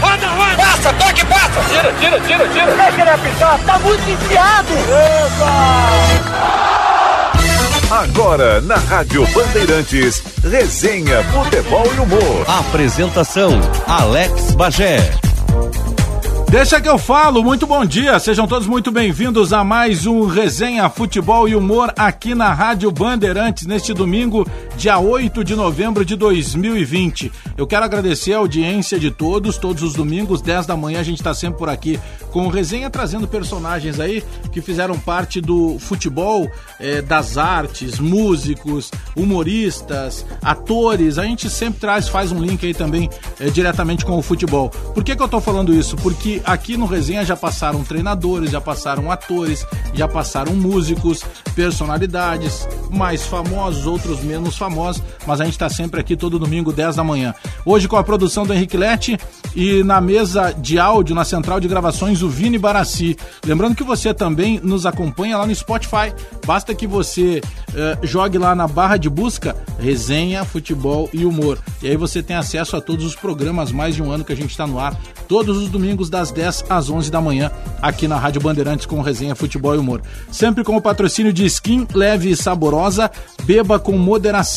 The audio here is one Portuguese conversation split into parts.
Roda, roda! Passa, toque, passa! Tira, tira, tira, tira! Deixa ele apitar, tá muito enfiado! Epa! Agora, na Rádio Bandeirantes, resenha, futebol e humor. Apresentação, Alex Bagé. Deixa que eu falo, muito bom dia, sejam todos muito bem-vindos a mais um Resenha Futebol e Humor aqui na Rádio Bandeirantes, neste domingo, dia 8 de novembro de 2020. Eu quero agradecer a audiência de todos, todos os domingos, 10 da manhã, a gente está sempre por aqui com resenha, trazendo personagens aí que fizeram parte do futebol, eh, das artes, músicos, humoristas, atores, a gente sempre traz, faz um link aí também eh, diretamente com o futebol. Por que, que eu tô falando isso? Porque aqui no Resenha já passaram treinadores, já passaram atores, já passaram músicos, personalidades, mais famosos, outros menos famosos, mas a gente está sempre aqui todo domingo, 10 da manhã. Hoje com a produção do Henrique Lete e na mesa de áudio, na central de gravações, o Vini Barassi. Lembrando que você também nos acompanha lá no Spotify. Basta que você uh, jogue lá na barra de busca Resenha, Futebol e Humor. E aí você tem acesso a todos os programas, mais de um ano que a gente está no ar, todos os domingos das 10 às 11 da manhã, aqui na Rádio Bandeirantes com Resenha, Futebol e Humor. Sempre com o patrocínio de Skin Leve e Saborosa, beba com moderação.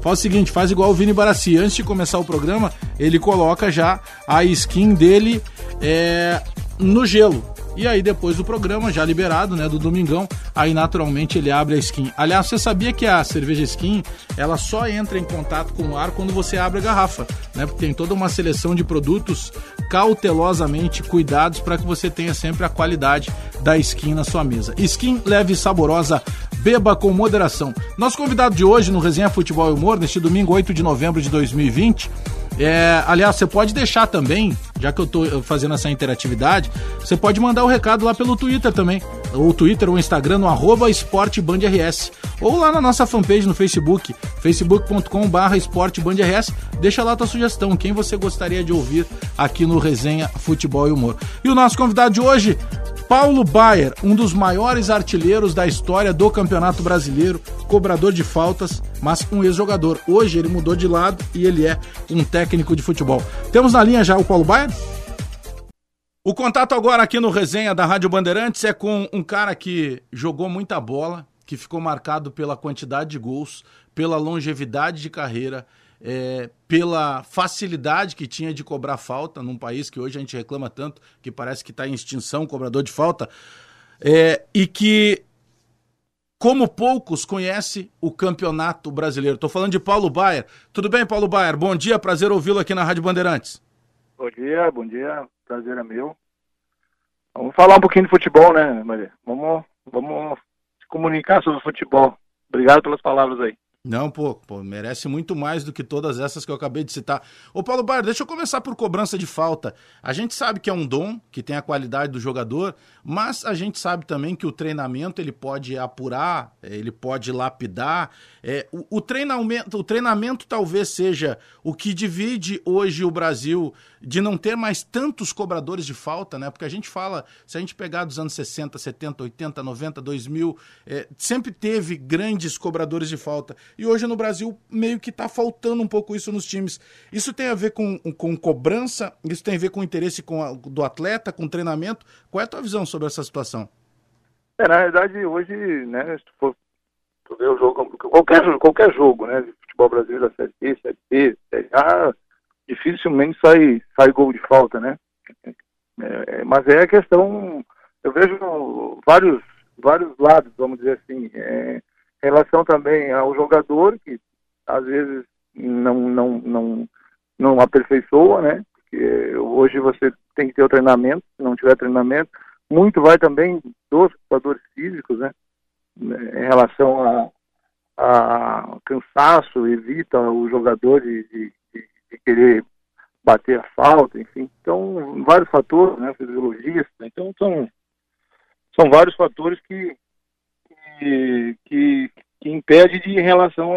Faz o seguinte, faz igual o Vini Barassi. Antes de começar o programa, ele coloca já a skin dele é, no gelo. E aí depois do programa, já liberado, né, do domingão, aí naturalmente ele abre a skin. Aliás, você sabia que a cerveja skin, ela só entra em contato com o ar quando você abre a garrafa, né? Porque tem toda uma seleção de produtos cautelosamente cuidados para que você tenha sempre a qualidade da skin na sua mesa. Skin leve e saborosa, beba com moderação. Nosso convidado de hoje no Resenha Futebol e Humor, neste domingo 8 de novembro de 2020, é, aliás, você pode deixar também, já que eu estou fazendo essa interatividade, você pode mandar o recado lá pelo Twitter também. Ou Twitter ou Instagram no arroba esportebandrs. Ou lá na nossa fanpage no Facebook, facebook.com.br esportebandrs. Deixa lá tua sugestão, quem você gostaria de ouvir aqui no Resenha Futebol e Humor. E o nosso convidado de hoje, Paulo Baier, um dos maiores artilheiros da história do Campeonato Brasileiro, cobrador de faltas, mas um ex-jogador. Hoje ele mudou de lado e ele é um técnico de futebol. Temos na linha já o Paulo Baier? O contato agora aqui no resenha da Rádio Bandeirantes é com um cara que jogou muita bola, que ficou marcado pela quantidade de gols, pela longevidade de carreira, é, pela facilidade que tinha de cobrar falta num país que hoje a gente reclama tanto, que parece que está em extinção, cobrador de falta, é, e que, como poucos, conhece o campeonato brasileiro. Estou falando de Paulo Baier. Tudo bem, Paulo Baier? Bom dia, prazer ouvi-lo aqui na Rádio Bandeirantes. Bom dia, bom dia, prazer é meu. Vamos falar um pouquinho de futebol, né, Maria? Vamos, vamos comunicar sobre futebol. Obrigado pelas palavras aí. Não, pô, pô, merece muito mais do que todas essas que eu acabei de citar. Ô, Paulo Bar, deixa eu começar por cobrança de falta. A gente sabe que é um dom, que tem a qualidade do jogador, mas a gente sabe também que o treinamento ele pode apurar, ele pode lapidar. É, o, o, treinamento, o treinamento talvez seja o que divide hoje o Brasil de não ter mais tantos cobradores de falta, né? Porque a gente fala, se a gente pegar dos anos 60, 70, 80, 90, 2000, é, sempre teve grandes cobradores de falta. E hoje no Brasil meio que está faltando um pouco isso nos times. Isso tem a ver com, com cobrança? Isso tem a ver com interesse com a, do atleta, com treinamento? Qual é a tua visão sobre essa situação? É, na verdade, hoje, né, se tu for ver o jogo, qualquer, qualquer jogo, né, de futebol brasileiro da Série B, Série B, Série A, dificilmente sai, sai gol de falta, né? É, é, mas é a questão, eu vejo vários, vários lados, vamos dizer assim, é, em relação também ao jogador, que às vezes não, não, não, não aperfeiçoa, né? Porque hoje você tem que ter o treinamento, se não tiver treinamento, muito vai também dos jogadores físicos, né? Em relação a, a cansaço, evita o jogador de, de de querer bater a falta, enfim. Então, vários fatores, né, fisiologista. Então, são, são vários fatores que, que, que, impede de em relação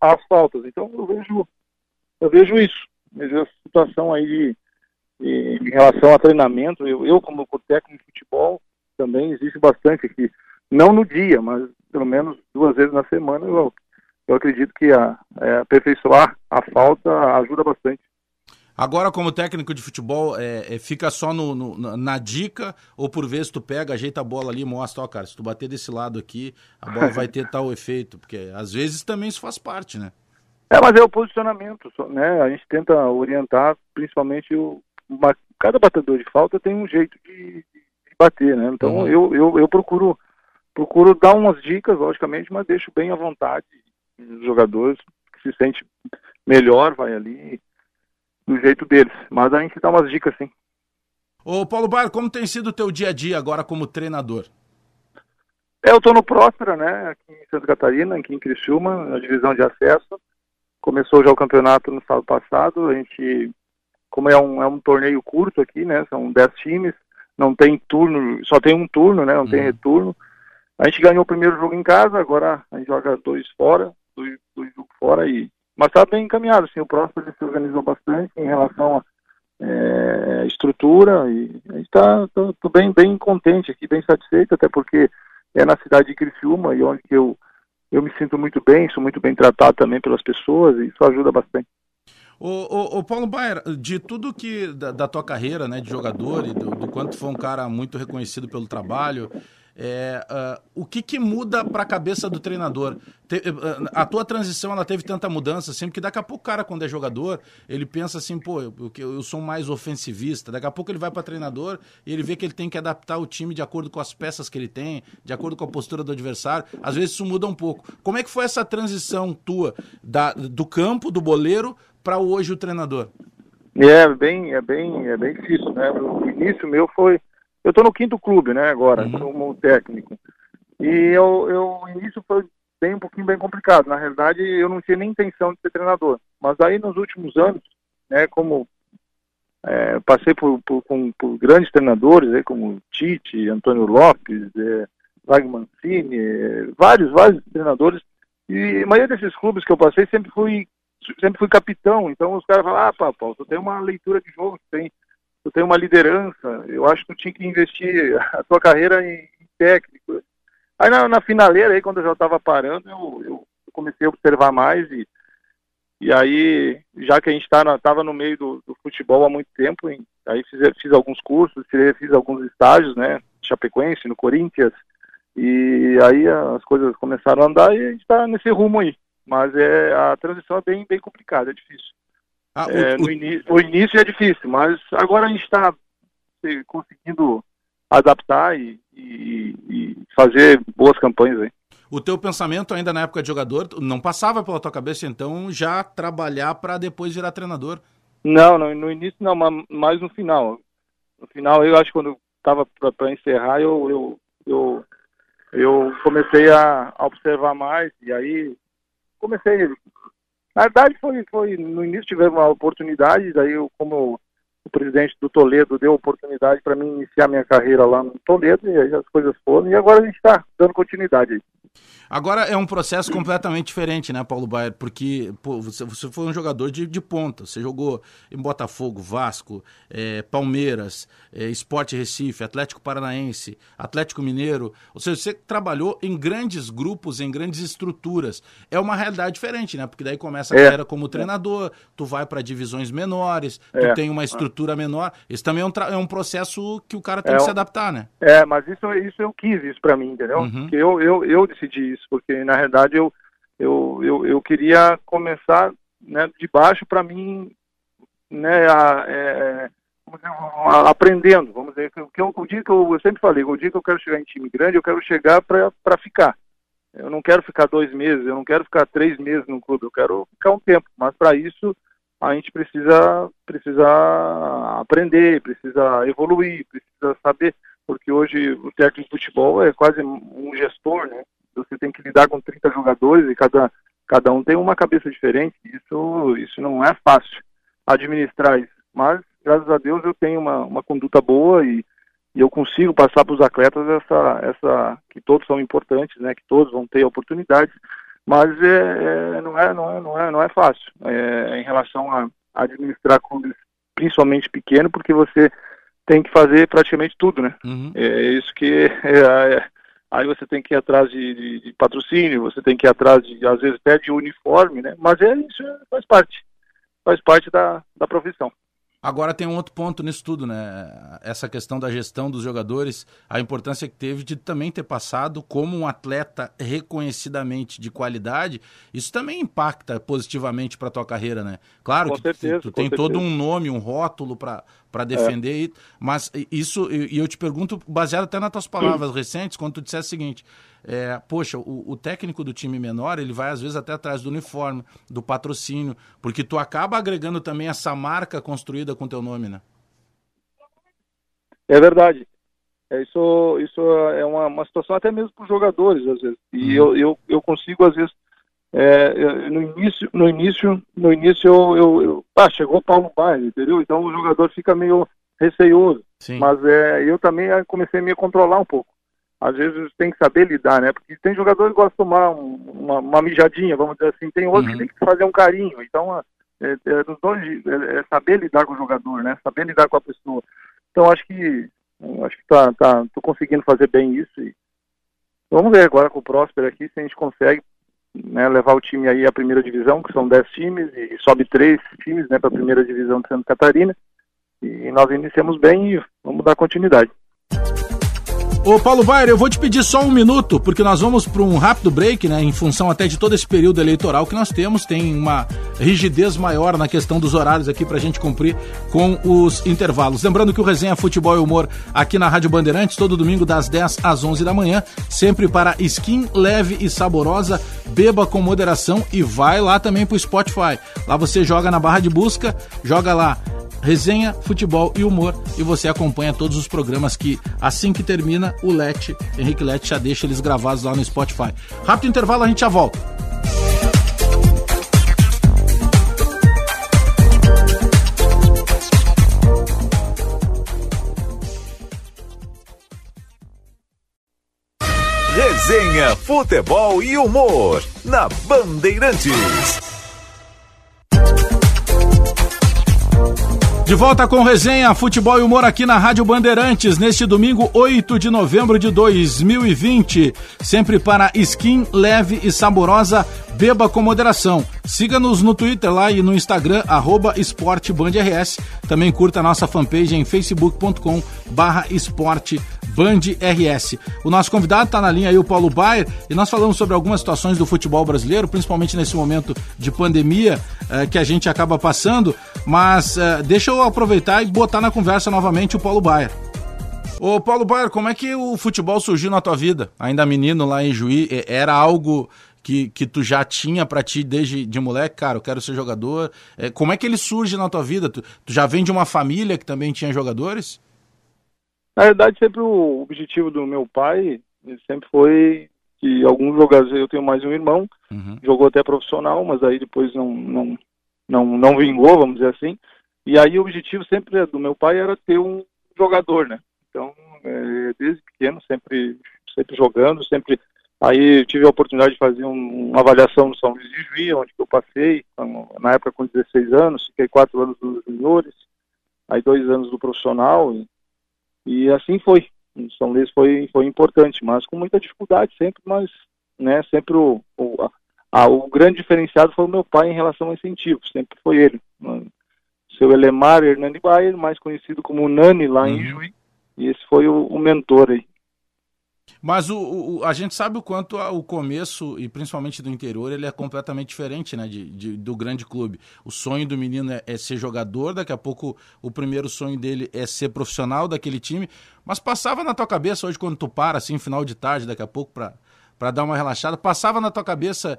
às faltas. Então, eu vejo, eu vejo isso. Vejo essa situação aí de, de, em relação a treinamento. Eu, eu, como técnico de futebol, também existe bastante aqui. Não no dia, mas pelo menos duas vezes na semana eu eu acredito que a, é, aperfeiçoar a falta ajuda bastante. Agora, como técnico de futebol, é, é fica só no, no, na dica ou por vezes tu pega, ajeita a bola ali e mostra, ó, cara, se tu bater desse lado aqui, a bola vai ter tal efeito, porque às vezes também isso faz parte, né? É, mas é o posicionamento, né? A gente tenta orientar, principalmente o uma, cada batedor de falta tem um jeito de, de bater, né? Então uhum. eu, eu, eu procuro procuro dar umas dicas, logicamente, mas deixo bem à vontade os jogadores que se sente melhor, vai ali do jeito deles. Mas a gente dá umas dicas sim. Ô Paulo Bar, como tem sido o teu dia a dia agora como treinador? É, eu estou no Próspera, né, aqui em Santa Catarina, aqui em Criciúma, na divisão de acesso. Começou já o campeonato no sábado passado, a gente, como é um, é um torneio curto aqui, né, são 10 times, não tem turno, só tem um turno, né, não uhum. tem retorno. A gente ganhou o primeiro jogo em casa, agora a gente joga dois fora, dois jogos fora e mas está bem encaminhado, assim, o próximo se organizou bastante em relação à é, estrutura e está bem, bem contente aqui, bem satisfeito, até porque é na cidade de Criciúma e onde eu, eu me sinto muito bem, sou muito bem tratado também pelas pessoas e isso ajuda bastante. O Paulo Baier, de tudo que da, da, tua carreira né, de jogador e do, do quanto foi um cara muito reconhecido pelo trabalho, é, uh, o que, que muda para a cabeça do treinador? Te, uh, a tua transição ela teve tanta mudança, assim, que daqui a pouco o cara, quando é jogador, ele pensa assim, pô, eu, eu sou mais ofensivista. Daqui a pouco ele vai para treinador e ele vê que ele tem que adaptar o time de acordo com as peças que ele tem, de acordo com a postura do adversário. Às vezes isso muda um pouco. Como é que foi essa transição tua da, do campo, do boleiro, para hoje o treinador? É bem, é bem, é bem difícil, né? O início meu foi eu estou no quinto clube, né, agora, uhum. como técnico. E eu, eu, o início foi bem um pouquinho bem complicado. Na realidade, eu não tinha nem intenção de ser treinador. Mas aí nos últimos anos, né, como é, passei por, por, com, por, grandes treinadores, aí, como Tite, Antônio Lopes, é, Wagner Mancini, é, vários, vários treinadores. E a maioria desses clubes que eu passei sempre fui sempre fui capitão. Então os caras falam, ah, Paulo, tu tem uma leitura de jogo, tu tem tu tem uma liderança, eu acho que tu tinha que investir a tua carreira em, em técnico. Aí na, na, finaleira, aí, quando eu já estava parando, eu, eu, comecei a observar mais e, e aí, já que a gente estava tá no meio do, do, futebol há muito tempo, aí fiz, fiz alguns cursos, fiz alguns estágios, né, Chapecoense, no Corinthians, e aí as coisas começaram a andar e a gente está nesse rumo aí. Mas é, a transição é bem, bem complicada, é difícil. Ah, é, o, o... Início, o, início, é difícil, mas agora a gente está conseguindo adaptar e, e, e, fazer boas campanhas aí. O teu pensamento ainda na época de jogador não passava pela tua cabeça então já trabalhar para depois virar treinador? Não, não, no início não, mas no final. No final eu acho que quando estava para encerrar eu, eu, eu, eu comecei a, a observar mais e aí comecei na verdade, foi, foi no início tivemos uma oportunidade, daí eu, como o presidente do Toledo deu oportunidade para mim iniciar minha carreira lá no Toledo, e aí as coisas foram, e agora a gente está dando continuidade aí. Agora é um processo completamente diferente, né, Paulo Baier? Porque pô, você, você foi um jogador de, de ponta. Você jogou em Botafogo, Vasco, é, Palmeiras, é, Esporte Recife, Atlético Paranaense, Atlético Mineiro. Ou seja, você trabalhou em grandes grupos, em grandes estruturas. É uma realidade diferente, né? Porque daí começa a é. carreira como treinador, tu vai para divisões menores, tu é. tem uma estrutura menor. Isso também é um, é um processo que o cara tem é que se adaptar, né? É, mas isso, isso eu quis isso para mim, entendeu? Uhum. Eu, eu, eu decidi isso, porque na realidade eu, eu, eu, eu queria começar né, de baixo para mim, né, a, é, aprendendo, vamos dizer, que eu, o dia que eu, eu sempre falei, o dia que eu quero chegar em time grande, eu quero chegar para ficar. Eu não quero ficar dois meses, eu não quero ficar três meses no clube, eu quero ficar um tempo, mas para isso a gente precisa, precisa aprender, precisa evoluir, precisa saber, porque hoje o técnico de futebol é quase um gestor, né? Você tem que lidar com 30 jogadores e cada, cada um tem uma cabeça diferente. Isso, isso não é fácil administrar isso. Mas, graças a Deus, eu tenho uma, uma conduta boa e, e eu consigo passar para os atletas essa, essa que todos são importantes, né? Que todos vão ter oportunidades. Mas é, é não, é, não, é, não, é, não é fácil é, em relação a administrar clubes, principalmente pequeno, porque você tem que fazer praticamente tudo, né? Uhum. É isso que é, é aí você tem que ir atrás de, de, de, patrocínio, você tem que ir atrás de, às vezes, até de uniforme, né? Mas é isso, faz parte, faz parte da, da profissão. Agora tem um outro ponto nisso tudo, né? Essa questão da gestão dos jogadores, a importância que teve de também ter passado como um atleta reconhecidamente de qualidade, isso também impacta positivamente para tua carreira, né? Claro com que certeza, tu, tu tem certeza. todo um nome, um rótulo para para defender, é. mas isso, e eu te pergunto, baseado até nas tuas palavras recentes, quando tu disseste o seguinte, é, poxa, o, o, técnico do time menor, ele vai às vezes até atrás do uniforme, do patrocínio, porque tu acaba agregando também essa marca construída com teu nome, né? É verdade. É, isso, isso é uma, uma situação até mesmo para os jogadores, às vezes. E hum. eu, eu, eu consigo, às vezes, é, no início, no início, no início eu, eu, eu ah, chegou Paulo Baile, entendeu? Então o jogador fica meio receioso. Sim. Mas é, eu também comecei a me controlar um pouco. Às vezes tem que saber lidar, né? Porque tem jogadores que gostam de tomar um, uma, uma, mijadinha, vamos dizer assim. Tem outros uhum. que tem que fazer um carinho. Então, é, é, nos dois, é, é, saber lidar com o jogador, né? Saber lidar com a pessoa. Então, acho que acho que tá, tá, tô conseguindo fazer bem isso. E vamos ver agora com o Próspero aqui se a gente consegue né, levar o time aí à primeira divisão, que são 10 times, e sobe três times né, para a primeira divisão de Santa Catarina. E nós iniciamos bem e vamos dar continuidade. Ô Paulo Baier, eu vou te pedir só um minuto, porque nós vamos para um rápido break, né? Em função até de todo esse período eleitoral que nós temos, tem uma rigidez maior na questão dos horários aqui para a gente cumprir com os intervalos. Lembrando que o Resenha Futebol e Humor aqui na Rádio Bandeirantes, todo domingo das 10 às 11 da manhã, sempre para skin leve e saborosa, beba com moderação e vai lá também para o Spotify. Lá você joga na barra de busca, joga lá resenha, futebol e humor e você acompanha todos os programas que assim que termina o Lete, Henrique Lete já deixa eles gravados lá no Spotify. Rápido intervalo, a gente já volta. Resenha, futebol e humor na Bandeirantes. De volta com resenha, futebol e humor aqui na Rádio Bandeirantes, neste domingo 8 de novembro de 2020. Sempre para skin leve e saborosa, beba com moderação. Siga-nos no Twitter lá e no Instagram, arroba esportebandrs. Também curta a nossa fanpage em facebook.com barra. Band RS. O nosso convidado está na linha aí, o Paulo Baier, e nós falamos sobre algumas situações do futebol brasileiro, principalmente nesse momento de pandemia eh, que a gente acaba passando, mas eh, deixa eu aproveitar e botar na conversa novamente o Paulo Baier. Ô Paulo Baier, como é que o futebol surgiu na tua vida? Ainda menino lá em Juí, era algo que, que tu já tinha para ti desde de moleque, cara, eu quero ser jogador. É, como é que ele surge na tua vida? Tu, tu, já vem de uma família que também tinha jogadores? Na verdade, sempre o objetivo do meu pai sempre foi que alguns jogadores, eu tenho mais um irmão, uhum. jogou até profissional, mas aí depois não, não, não, não vingou, vamos dizer assim. E aí o objetivo sempre do meu pai era ter um jogador, né? Então, é, desde pequeno, sempre, sempre jogando, sempre. Aí tive a oportunidade de fazer um, uma avaliação no São Luís de Juí, onde eu passei, na época com 16 anos, fiquei quatro anos dos juniores, aí dois anos do profissional, e e assim foi. O São Luís foi, foi importante, mas com muita dificuldade sempre, mas né, sempre o, o, a, o grande diferenciado foi o meu pai em relação ao incentivo, sempre foi ele. Seu Elemar Hernani Bayer, mais conhecido como Nani lá em uhum. Juí, e esse foi o, o mentor aí. Mas o, o, a gente sabe o quanto o começo, e principalmente do interior, ele é completamente diferente né, de, de do grande clube. O sonho do menino é, é, ser jogador, daqui a pouco o primeiro sonho dele é ser profissional daquele time. Mas passava na tua cabeça hoje, quando tu para, assim, final de tarde, daqui a pouco, para dar uma relaxada, passava na tua cabeça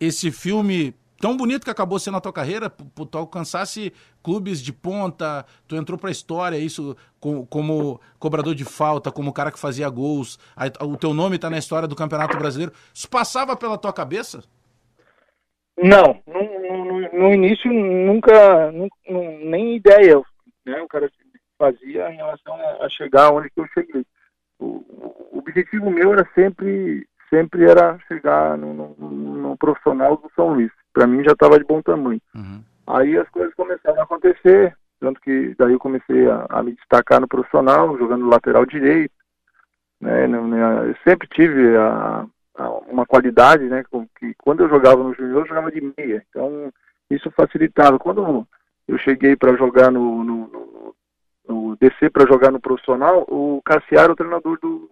esse filme tão bonito que acabou sendo a tua carreira, tu alcançasse clubes de ponta, tu entrou para a história, isso como, como, cobrador de falta, como cara que fazia gols, aí, o teu nome está na história do Campeonato Brasileiro. Isso passava pela tua cabeça? Não, no, no, no início nunca, nunca, nem ideia, né, o cara fazia em relação a chegar onde que eu cheguei. O, o objetivo meu era sempre, sempre era chegar no, no, no profissional do São Luís para mim já estava de bom tamanho. Uhum. Aí as coisas começaram a acontecer, tanto que daí eu comecei a, a me destacar no profissional, jogando lateral direito. Né, eu sempre tive a, a, uma qualidade, né, que quando eu jogava no junior, eu jogava de meia. Então, isso facilitava. Quando eu cheguei para jogar no, no, no, no descer para jogar no profissional, o Cassiar era o treinador do,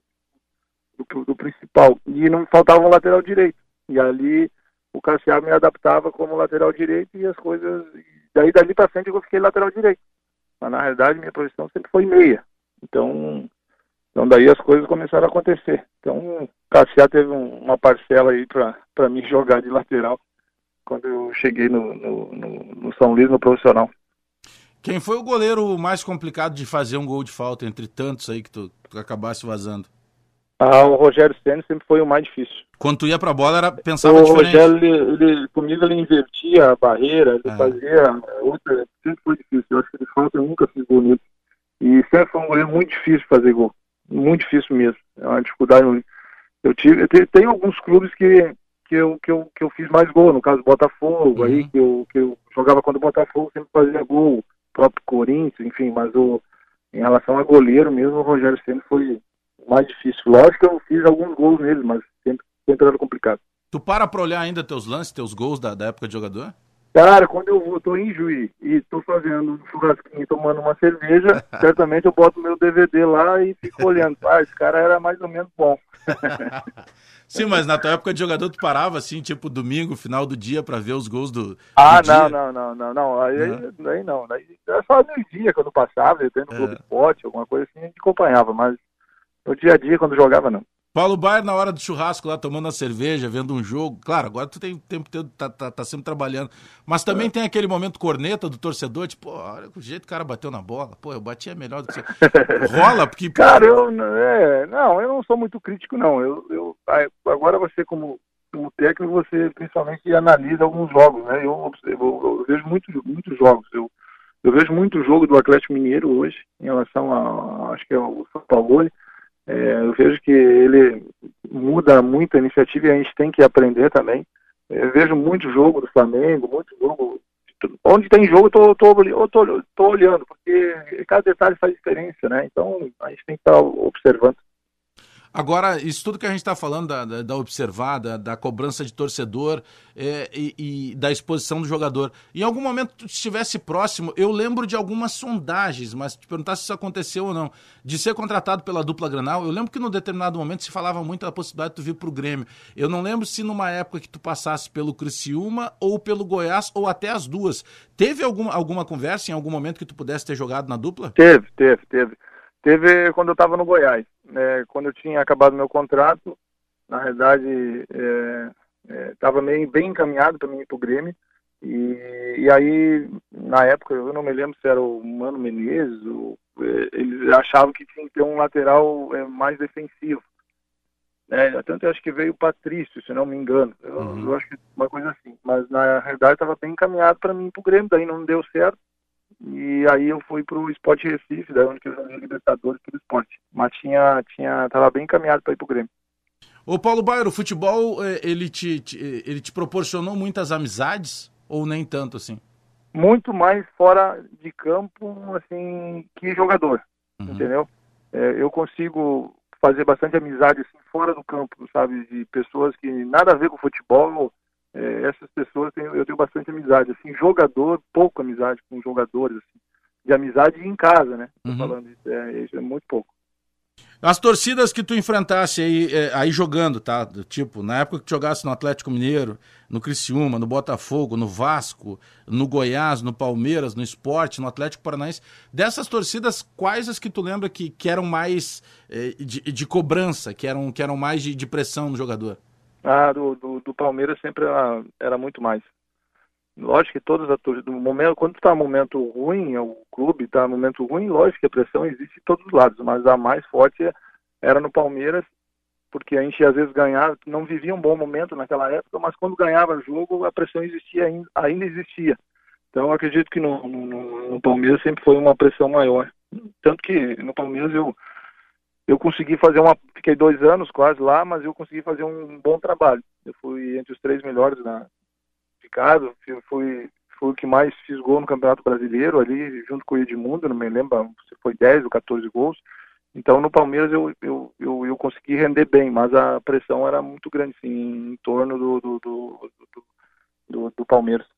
do, do, principal e não faltava um lateral direito. E ali o Cassiar me adaptava como lateral direito e as coisas. Daí dali para frente eu fiquei lateral direito. Mas na realidade minha posição sempre foi meia. Então, então daí as coisas começaram a acontecer. Então o Cassiar teve um, uma parcela aí para me jogar de lateral quando eu cheguei no, no, no, no São Luís, no profissional. Quem foi o goleiro mais complicado de fazer um gol de falta entre tantos aí que tu, tu acabasse vazando? Ah, o Rogério Senna sempre foi o mais difícil. Quando tu ia pra bola, era, pensava o diferente. O Rogério, ele, ele, comigo, ele invertia a barreira, ele é. fazia outra. Sempre foi difícil. Eu acho que de falta eu nunca fiz gol nisso. E sempre foi um goleiro muito difícil fazer gol. Muito difícil mesmo. É uma dificuldade. Eu tive. Tem alguns clubes que, que eu, que, eu, que eu fiz mais gol, no caso Botafogo, uhum. aí que eu, que eu jogava quando o Botafogo sempre fazia gol, o próprio Corinthians, enfim, mas o, em relação a goleiro mesmo, o Rogério sempre foi mais difícil. Lógico que eu fiz alguns gols nele, mas sempre, sempre era complicado. Tu para pra olhar ainda teus lances, teus gols da, da época de jogador? Cara, quando eu vou, tô em Juiz e tô fazendo um churrasquinho, tomando uma cerveja, certamente eu boto meu DVD lá e fico olhando. Ah, esse cara era mais ou menos bom. Sim, mas na tua época de jogador tu parava assim, tipo domingo, final do dia, para ver os gols do. Ah, do não, não, não, não, não. Aí, uhum. aí não. Aí era só no dia quando passava, eu tendo é. de pote, alguma coisa assim, a gente acompanhava, mas no dia a dia, quando jogava, não. Paulo Baier, na hora do churrasco lá, tomando a cerveja, vendo um jogo. Claro, agora tu tem tempo todo, tá, tá, tá, sempre trabalhando. Mas também é. tem aquele momento corneta do torcedor, tipo, olha o jeito que o cara bateu na bola. Pô, eu batia melhor do que você. Rola, porque. Cara, eu, é, não, eu não sou muito crítico, não. Eu, eu, agora você, como, como técnico, você principalmente analisa alguns jogos, né? Eu, eu, eu vejo muitos muitos jogos. Eu, eu vejo muito jogo do Atlético Mineiro hoje, em relação a, acho que é o São Paulo. É, eu vejo que ele muda muito a iniciativa e a gente tem que aprender também. Eu vejo muito jogo do Flamengo, muito jogo. Onde tem jogo, eu tô, tô, eu tô, tô olhando, porque cada detalhe faz diferença, né? Então a gente tem que estar observando. Agora, isso tudo que a gente está falando da, da, da observada, da cobrança de torcedor é, e, e, da exposição do jogador. Em algum momento tu estivesse próximo, eu lembro de algumas sondagens, mas te perguntar se isso aconteceu ou não, de ser contratado pela dupla Granal. Eu lembro que num determinado momento se falava muito da possibilidade de tu vir para o Grêmio. Eu não lembro se numa época que tu passasse pelo Criciúma ou pelo Goiás ou até as duas. Teve alguma, alguma conversa em algum momento que tu pudesse ter jogado na dupla? Teve, teve, teve. Teve quando eu estava no Goiás. É, quando eu tinha acabado meu contrato, na realidade, estava é, é, meio bem encaminhado para mim ir para o Grêmio. E, e aí, na época, eu não me lembro se era o Mano Menezes, ou, é, eles achavam que tinha que ter um lateral é, mais defensivo. É, tanto eu acho que veio o Patrício, se não me engano. Eu, uhum. eu acho que uma coisa assim. Mas na realidade estava bem encaminhado para mim ir para o Grêmio, daí não deu certo. E aí eu fui para o Esporte Recife, da onde eu joguei Libertadores pelo esporte. Mas tinha, tinha, tava bem encaminhado para ir para o Grêmio. Ô Paulo Bairro, o futebol, é, ele te, ele te proporcionou muitas amizades ou nem tanto assim? Muito mais fora de campo, assim, que jogador, uhum. entendeu? É, eu consigo fazer bastante amizade assim, fora do campo, sabe? De pessoas que nada a ver com futebol, é, essas pessoas eu tenho, eu tenho bastante amizade. Assim, jogador, pouco amizade com jogadores, assim, de amizade em casa, né? Tô uhum. falando isso, é, isso é muito pouco. As torcidas que tu enfrentasse aí, é, aí jogando, tá? Tipo, na época que tu jogasse no Atlético Mineiro, no Criciúma, no Botafogo, no Vasco, no Goiás, no Palmeiras, no Esporte, no Atlético Paranaense, dessas torcidas, quais as que tu lembra que, que eram mais é, de, de, cobrança, que eram, que eram mais de, de pressão no jogador? Ah, do, do, do Palmeiras sempre era, era, muito mais. Lógico que todas as do momento, quando está momento ruim, o clube está momento ruim, lógico que a pressão existe de todos os lados, mas a mais forte era no Palmeiras, porque a gente às vezes ganhava, não vivia um bom momento naquela época, mas quando ganhava jogo a pressão existia ainda, existia. Então acredito que no, no, no Palmeiras sempre foi uma pressão maior. Tanto que no Palmeiras eu eu consegui fazer uma. Fiquei dois anos quase lá, mas eu consegui fazer um bom trabalho. Eu fui entre os três melhores na, de casa, fui, fui o que mais fiz gol no Campeonato Brasileiro ali, junto com o Edmundo, não me lembro se foi 10 ou 14 gols. Então no Palmeiras eu, eu, eu, eu, consegui render bem, mas a pressão era muito grande sim, em torno do, do, do, do, do Palmeiras.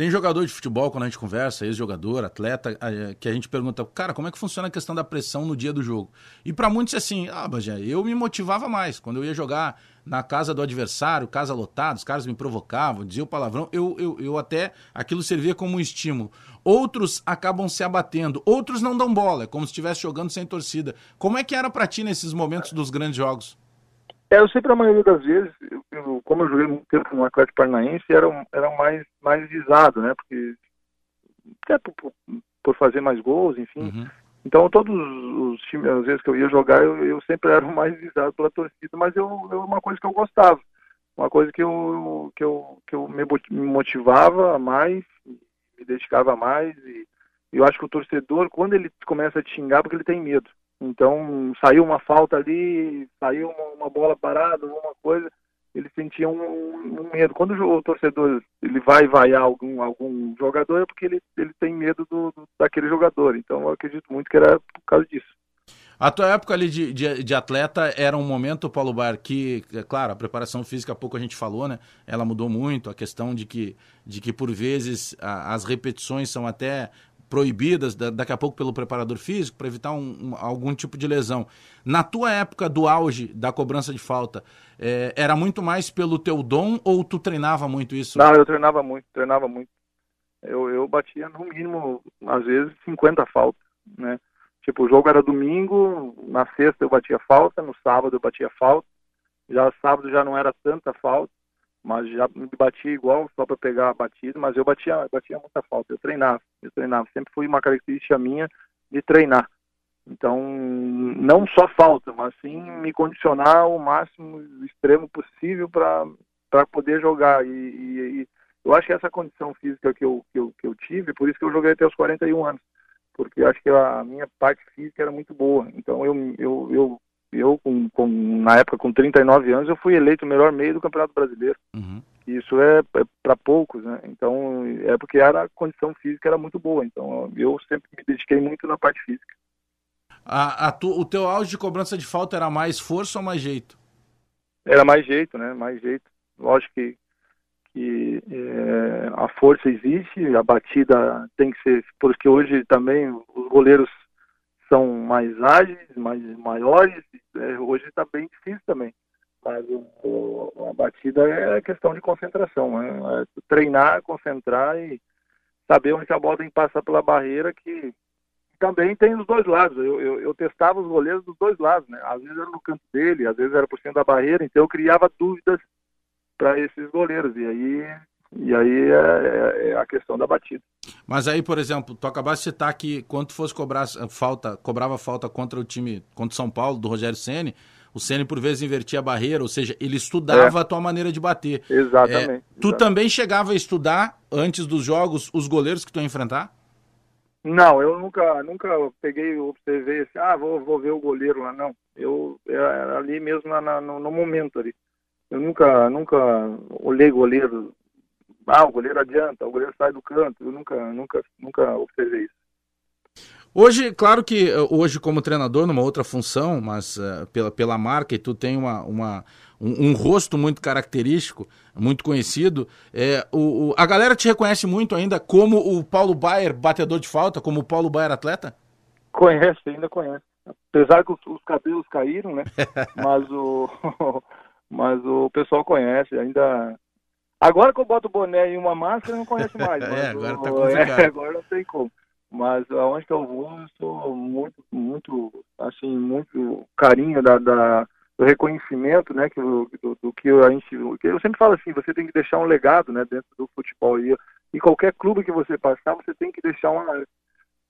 Tem jogador de futebol, quando a gente conversa, ex-jogador, atleta, que a gente pergunta, cara, como é que funciona a questão da pressão no dia do jogo? E para muitos é assim, ah, Bagé, eu me motivava mais. Quando eu ia jogar na casa do adversário, casa lotada, os caras me provocavam, diziam palavrão, eu, eu, eu até, aquilo servia como um estímulo. Outros acabam se abatendo, outros não dão bola, é como se estivesse jogando sem torcida. Como é que era para ti nesses momentos dos grandes jogos? É, eu sempre, a maioria das vezes, eu, como eu joguei muito tempo no Atlético Paranaense, era, era mais, mais visado, né? Porque, até por, por fazer mais gols, enfim. Uhum. Então, todos os times, às vezes que eu ia jogar, eu, eu sempre era o mais visado pela torcida, mas eu, eu uma coisa que eu gostava, uma coisa que eu, que eu, que eu me motivava mais, me dedicava mais, e eu acho que o torcedor, quando ele começa a te xingar, porque ele tem medo. Então, saiu uma falta ali, saiu uma, uma bola parada, alguma coisa, ele sentia um, um, medo. Quando o torcedor ele vai vaiar algum, algum jogador, é porque ele, ele tem medo do, do, daquele jogador. Então, eu acredito muito que era por causa disso. A tua época ali de, de, de, atleta era um momento, Paulo Bar, que, é claro, a preparação física, há pouco a gente falou, né? Ela mudou muito, a questão de que, de que por vezes, a, as repetições são até proibidas da, daqui a pouco pelo preparador físico para evitar um, um, algum tipo de lesão. Na tua época do auge da cobrança de falta, é, era muito mais pelo teu dom ou tu treinava muito isso? Não, eu treinava muito, treinava muito. Eu, eu batia no mínimo, às vezes, 50 faltas, né? Tipo, o jogo era domingo, na sexta eu batia falta, no sábado eu batia falta, já sábado já não era tanta falta, mas já me batia igual só para pegar a batida, mas eu batia, batia muita falta, eu treinava, eu treinava, sempre foi uma característica minha de treinar. Então, não só falta, mas sim me condicionar o máximo extremo possível para poder jogar. E, e, e, eu acho que essa condição física que eu, que, eu, que eu tive, por isso que eu joguei até os 41 anos, porque eu acho que a minha parte física era muito boa. Então, eu, eu, eu eu, com, com, na época, com 39 anos, eu fui eleito o melhor meio do Campeonato Brasileiro. Uhum. Isso é, é para poucos, né? Então, é porque era, a condição física era muito boa. Então, eu sempre me dediquei muito na parte física. A, a tu, o teu auge de cobrança de falta era mais força ou mais jeito? Era mais jeito, né? Mais jeito. Lógico que, que é, a força existe, a batida tem que ser, porque hoje também os goleiros são mais ágeis, mais maiores. É, hoje está bem difícil também. Mas o, a batida é questão de concentração. Né? É treinar, concentrar e saber onde a bola tem que passar pela barreira, que também tem os dois lados. Eu, eu, eu, testava os goleiros dos dois lados, né? Às vezes era no canto dele, às vezes era por cima da barreira, então eu criava dúvidas para esses goleiros. E aí e aí é, é, é, a questão da batida. Mas aí, por exemplo, tu acabaste de citar que quando fosse cobrar falta, cobrava falta contra o time, contra o São Paulo, do Rogério Ceni, o Ceni por vezes invertia a barreira, ou seja, ele estudava é. a tua maneira de bater. Exatamente. É, tu exatamente. também chegava a estudar antes dos jogos os goleiros que tu ia enfrentar? Não, eu nunca, nunca peguei, observei assim, ah, vou, vou ver o goleiro lá, não. Eu era ali mesmo na, no, no momento ali. Eu nunca, nunca olhei goleiro ah, o goleiro adianta, o goleiro sai do canto. Eu nunca, nunca, nunca observei isso. Hoje, claro que eh, hoje como treinador numa outra função, mas uh, pela, pela marca e tu tem uma, uma um, um, rosto muito característico, muito conhecido, é, o, o, a galera te reconhece muito ainda como o Paulo Baier batedor de falta, como o Paulo Baier atleta? Conhece, ainda conhece. Apesar que os, os cabelos caíram, né? mas o mas o pessoal conhece, ainda Agora que eu boto o boné e uma máscara, eu não conheço mais. é, agora tá complicado. É, agora não tem como. Mas aonde que eu vou, eu sou muito, muito, assim, muito carinho da, da do reconhecimento, né, que, do, do, que a gente, eu sempre falo assim, você tem que deixar um legado, né, dentro do futebol e, e qualquer clube que você passar, você tem que deixar uma.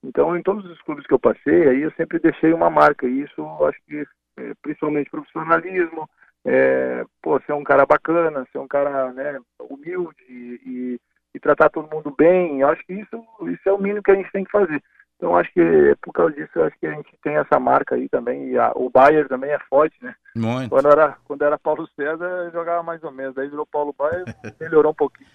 Então, em todos os clubes que eu passei, aí eu sempre deixei uma marca e isso, acho que, é, principalmente profissionalismo, é, pô, ser um cara bacana, ser um cara né, humilde e, e, tratar todo mundo bem. Eu acho que isso, isso é o mínimo que a gente tem que fazer. Então acho que por causa disso acho que a gente tem essa marca aí também. E a, o Bayern também é forte, né? Muito. Quando era, quando era Paulo César, jogava mais ou menos. Daí virou Paulo Bayern, melhorou um pouquinho.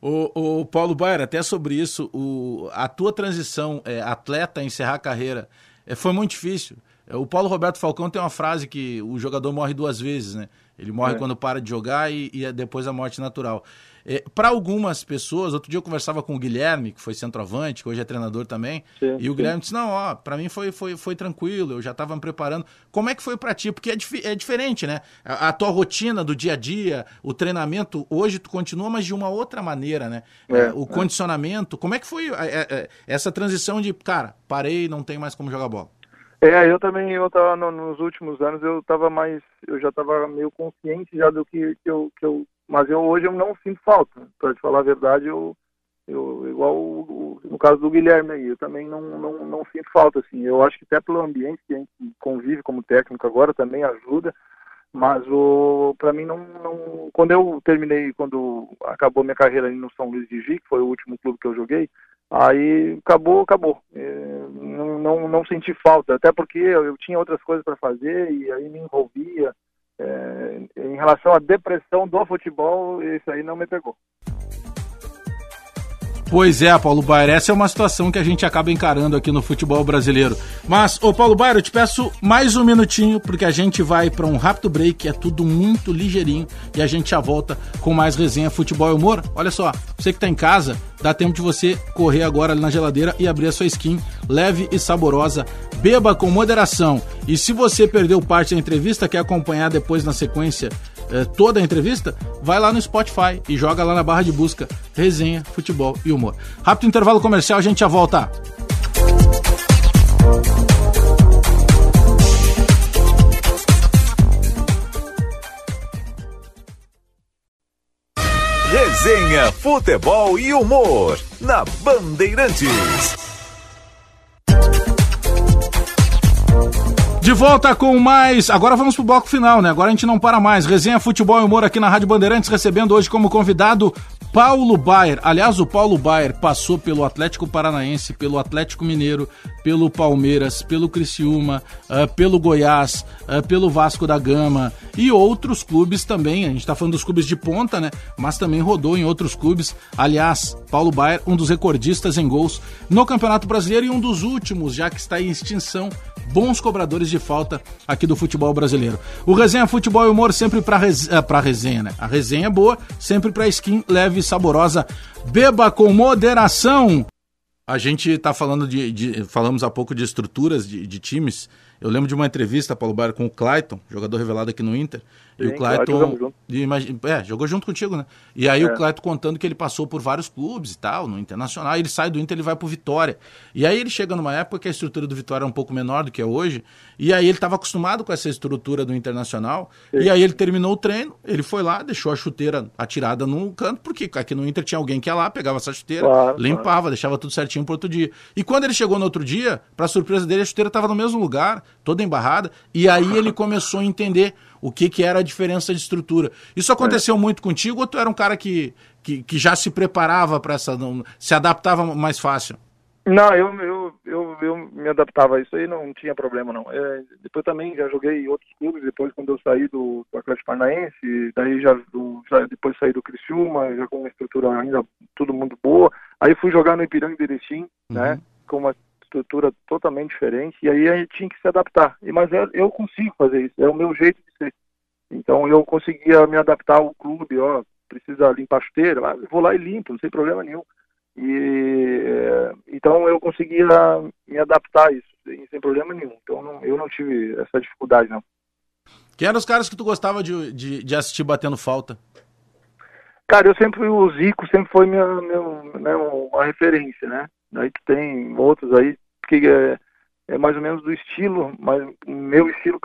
O, o Paulo Baier, até sobre isso, o, a tua transição é, atleta encerrar a carreira é, foi muito difícil. É, o Paulo Roberto Falcão tem uma frase que o jogador morre duas vezes, né? Ele morre é. quando para de jogar e, e é depois a morte natural. É, para algumas pessoas, outro dia eu conversava com o Guilherme, que foi centroavante, que hoje é treinador também, sim, e o Guilherme disse: Não, ó, para mim foi, foi, foi tranquilo, eu já estava me preparando. Como é que foi para ti? Porque é, dif é diferente, né? A, a, tua rotina do dia a dia, o treinamento, hoje tu continua, mas de uma outra maneira, né? É, o é. condicionamento, como é que foi essa transição de, cara, parei, não tem mais como jogar bola? É, eu também, eu tava no, nos últimos anos, eu tava mais, eu já tava meio consciente já do que, que, eu, que eu, mas eu hoje eu não sinto falta, para te falar a verdade, eu, eu igual o, no caso do Guilherme aí, eu também não, não, não sinto falta, assim, eu acho que até pelo ambiente que a gente convive como técnico agora também ajuda, mas o para mim não, não, quando eu terminei, quando acabou minha carreira ali no São Luís de Gi, que foi o último clube que eu joguei, Aí acabou, acabou. É, não, não, não senti falta, até porque eu, tinha outras coisas para fazer e aí me envolvia. É, em relação à depressão do futebol, isso aí não me pegou. Pois é, Paulo Baier, essa é uma situação que a gente acaba encarando aqui no futebol brasileiro. Mas, ô Paulo Baier, eu te peço mais um minutinho, porque a gente vai para um rápido break, é tudo muito ligeirinho, e a gente já volta com mais resenha Futebol e Humor. Olha só, você que está em casa, dá tempo de você correr agora ali na geladeira e abrir a sua skin leve e saborosa. Beba com moderação. E se você perdeu parte da entrevista, quer acompanhar depois na sequência é, toda a entrevista, vai lá no Spotify e joga lá na barra de busca resenha, futebol e humor. Rápido intervalo comercial, a gente já volta. Resenha, futebol e humor na Bandeirantes. De volta com mais. Agora vamos pro bloco final, né? Agora a gente não para mais. Resenha Futebol e Humor aqui na Rádio Bandeirantes, recebendo hoje como convidado Paulo Baier. Aliás, o Paulo Baier passou pelo Atlético Paranaense, pelo Atlético Mineiro, pelo Palmeiras, pelo Criciúma, uh, pelo Goiás, uh, pelo Vasco da Gama e outros clubes também. A gente está falando dos clubes de ponta, né? Mas também rodou em outros clubes. Aliás, Paulo Baier, um dos recordistas em gols no Campeonato Brasileiro e um dos últimos, já que está em extinção, bons cobradores de falta aqui do futebol brasileiro. O Resenha Futebol e Humor sempre para uh, resenha, né? A resenha é boa, sempre para skin leve leve e saborosa. Beba com moderação. A gente está falando de, de, Falamos há pouco de estruturas de, de times. Eu lembro de uma entrevista, Paulo Bairro, com o Clayton, jogador revelado aqui no Inter. Sim, e o Clayton. É, jogou junto contigo, né? E aí é. o Clayton contando que ele passou por vários clubes e tal, no Internacional. Ele sai do Inter, ele vai pro Vitória. E aí ele chega numa época que a estrutura do Vitória é um pouco menor do que é hoje. E aí ele estava acostumado com essa estrutura do Internacional. Sim. E aí ele terminou o treino, ele foi lá, deixou a chuteira atirada no canto, porque aqui no Inter tinha alguém que ia lá, pegava essa chuteira, claro, limpava, claro. deixava tudo certinho pro outro dia. E quando ele chegou no outro dia, para surpresa dele, a chuteira estava no mesmo lugar, toda embarrada. E aí ele começou a entender o que, que era a diferença de estrutura. Isso aconteceu é. muito contigo ou tu era um cara que, que, que já se preparava para essa. Se adaptava mais fácil? Não, eu, eu, eu, eu, me adaptava a isso aí, não tinha problema não. É, depois também já joguei em outros clubes, depois quando eu saí do, do Atlético Paranaense, daí já, do, já, depois saí do Criciúma, já com uma estrutura ainda tudo muito boa. Aí fui jogar no Ipiranga de Erechim, né, uhum. né, com uma estrutura totalmente diferente, e aí a gente tinha que se adaptar. E, mas eu, eu consigo fazer isso, é o meu jeito de ser. Então eu conseguia me adaptar ao clube, ó, precisa limpar a chuteira, vou lá e limpo, não tem problema nenhum. E é, então eu conseguia me adaptar a isso sem, sem problema nenhum. Então não, eu não tive essa dificuldade não. Quem eram os caras que tu gostava de, de, de, assistir batendo falta? Cara, eu sempre o Zico sempre foi minha, meu, né, uma referência, né? Daí tu tem outros aí que é, é mais ou menos do estilo, mas meu estilo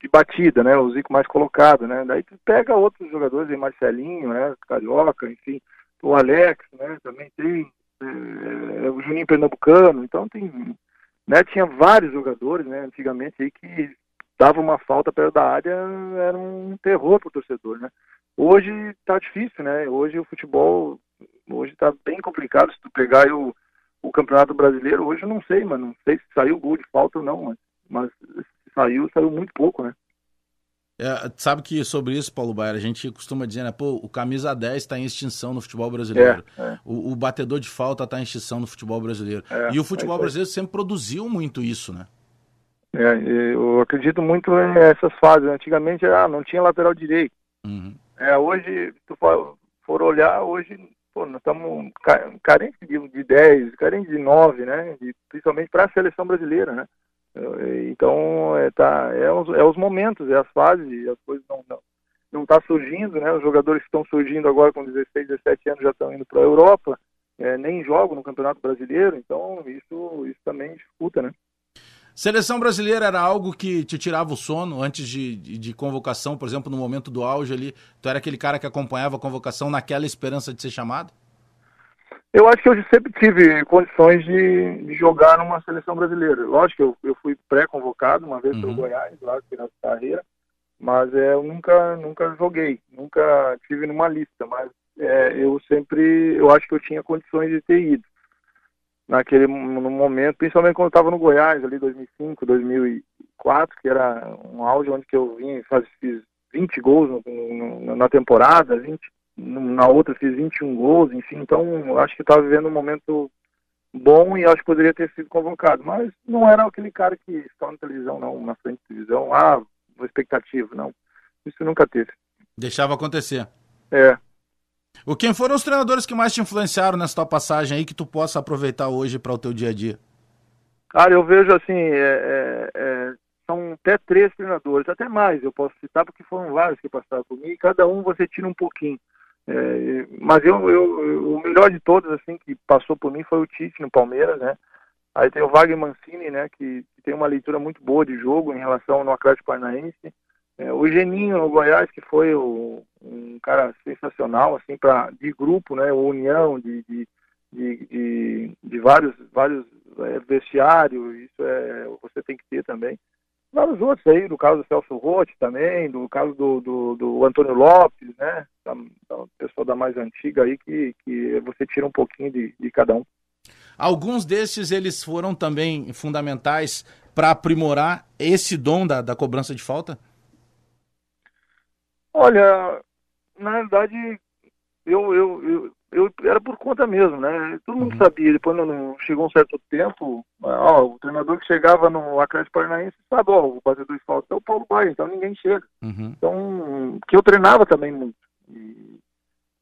de batida, né? O Zico mais colocado, né? Daí tu pega outros jogadores, aí Marcelinho, né? Carioca, enfim o Alex, né, também tem, é, o Juninho Pernambucano, então tem, né, tinha vários jogadores, né, antigamente aí que dava uma falta perto da área, era um terror pro torcedor, né. Hoje tá difícil, né, hoje o futebol, hoje tá bem complicado, se tu pegar o, o Campeonato Brasileiro, hoje eu não sei, mano, não sei se saiu gol de falta ou não, mas, mas saiu, saiu muito pouco, né. É, sabe que sobre isso, Paulo Baier, a gente costuma dizer, né? Pô, o camisa 10 está em extinção no futebol brasileiro. É, é. O, o, batedor de falta está em extinção no futebol brasileiro. É, e o futebol é brasileiro sempre produziu muito isso, né? É, eu acredito muito nessas fases. Antigamente ah, não tinha lateral direito. Uhum. É, hoje, tu for olhar hoje, pô, nós estamos carentes de, de 10, carentes de 9, né? Principalmente para a seleção brasileira, né? Então, é, tá, é, os, é os momentos, é as fases, as coisas não, não, não tá surgindo, né? Os jogadores que estão surgindo agora com 16, 17 anos já estão indo para a Europa, é, nem jogam no Campeonato Brasileiro, então isso, isso também dificulta, né? Seleção brasileira era algo que te tirava o sono antes de, de, de, convocação, por exemplo, no momento do auge ali. Tu era aquele cara que acompanhava a convocação naquela esperança de ser chamado? Eu acho que eu sempre tive condições de, de jogar numa seleção brasileira. Lógico que eu, eu fui pré-convocado uma vez uhum. pelo Goiás, lá na carreira, mas é, eu nunca, nunca joguei, nunca tive numa lista, mas é, eu sempre, eu acho que eu tinha condições de ter ido naquele no momento, principalmente quando eu estava no Goiás, ali 2005, 2004, que era um auge onde que eu vim, faz, fiz 20 gols no, no, na temporada, 20, na outra fiz 21 gols, enfim, então acho que estava vivendo um momento bom e acho que poderia ter sido convocado, mas não era aquele cara que estava na televisão, não, na frente de televisão, ah, expectativa, não, isso nunca teve. Deixava acontecer. É, o quem foram os treinadores que mais te influenciaram nessa tua passagem aí que tu possa aproveitar hoje para o teu dia a dia? Cara, eu vejo assim, é, é, é, são até três treinadores, até mais, eu posso citar porque foram vários que passaram por mim, e cada um você tira um pouquinho. É, mas eu, eu, o melhor de todos, assim, que passou por mim foi o Tite no Palmeiras, né? Aí tem o Wagner Mancini, né, que, que tem uma leitura muito boa de jogo em relação ao Atlético Paranaense. É, o Geninho no Goiás, que foi o, um cara sensacional, assim, pra, de grupo, né? União, de, de, de, de, de vários, vários é, vestiários, isso é, você tem que ter também. Vários outros aí, do caso do Celso Rotti também, do caso do, do, do Antônio Lopes, né? Da, da pessoa da mais antiga aí, que, que você tira um pouquinho de, de cada um. Alguns desses, eles foram também fundamentais para aprimorar esse dom da, da cobrança de falta? Olha, na realidade, eu, eu, eu, eu era por conta mesmo, né? Todo mundo uhum. sabia, depois não, chegou um certo tempo, ó, o treinador que chegava no Atlético Paranaense sabe, ó, o batedor de falta é o Paulo Baia, então ninguém chega. Uhum. Então, que eu treinava também muito. E,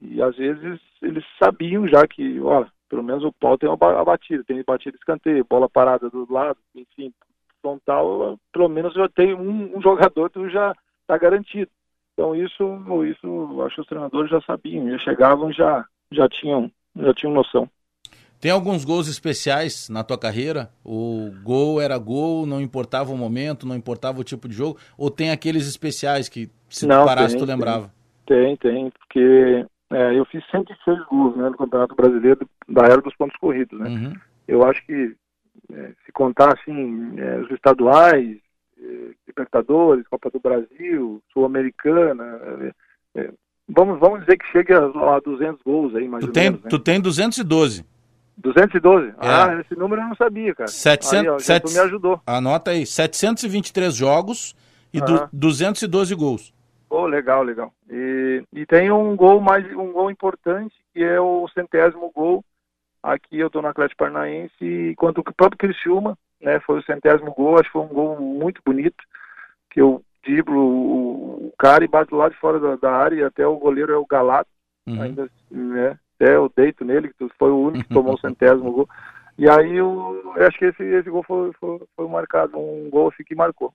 e às vezes eles sabiam já que, ó, pelo menos o Paulo tem uma batida, tem batida escanteio, bola parada do lado, enfim, frontal, pelo menos já tem um, um jogador que já está garantido. Então isso, isso acho que os treinadores já sabiam, já chegavam já já tinham já tinham noção. Tem alguns gols especiais na tua carreira? O gol era gol, não importava o momento, não importava o tipo de jogo? Ou tem aqueles especiais que se não, tu parasse tem, tu lembrava? Tem, tem, porque é, eu fiz 106 gols né, no Campeonato Brasileiro da era dos pontos corridos. Né? Uhum. Eu acho que é, se contar assim, é, os estaduais, Libertadores, Copa do Brasil, Sul-Americana. É, vamos, vamos dizer que chega a, a 200 gols aí, mais tu ou tem, menos. Né? Tu tem 212. 212? É. Ah, esse número eu não sabia, cara. 700, aí, ó, set... me ajudou. Anota aí, 723 jogos e ah. 212 gols. Oh, legal, legal. E, e tem um gol mais um gol importante que é o centésimo gol. Aqui eu estou no Atlético Paranaense, enquanto o próprio Criciúma né? Foi o centésimo gol, acho que foi um gol muito bonito, que eu driblo o, cara e bato lado de fora da, da, área e até o goleiro é o Galato, uhum. ainda, né? Até eu deito nele, que foi o único que tomou o centésimo gol. E aí eu, eu acho que esse, esse gol foi, foi, foi marcado, um gol assim que marcou.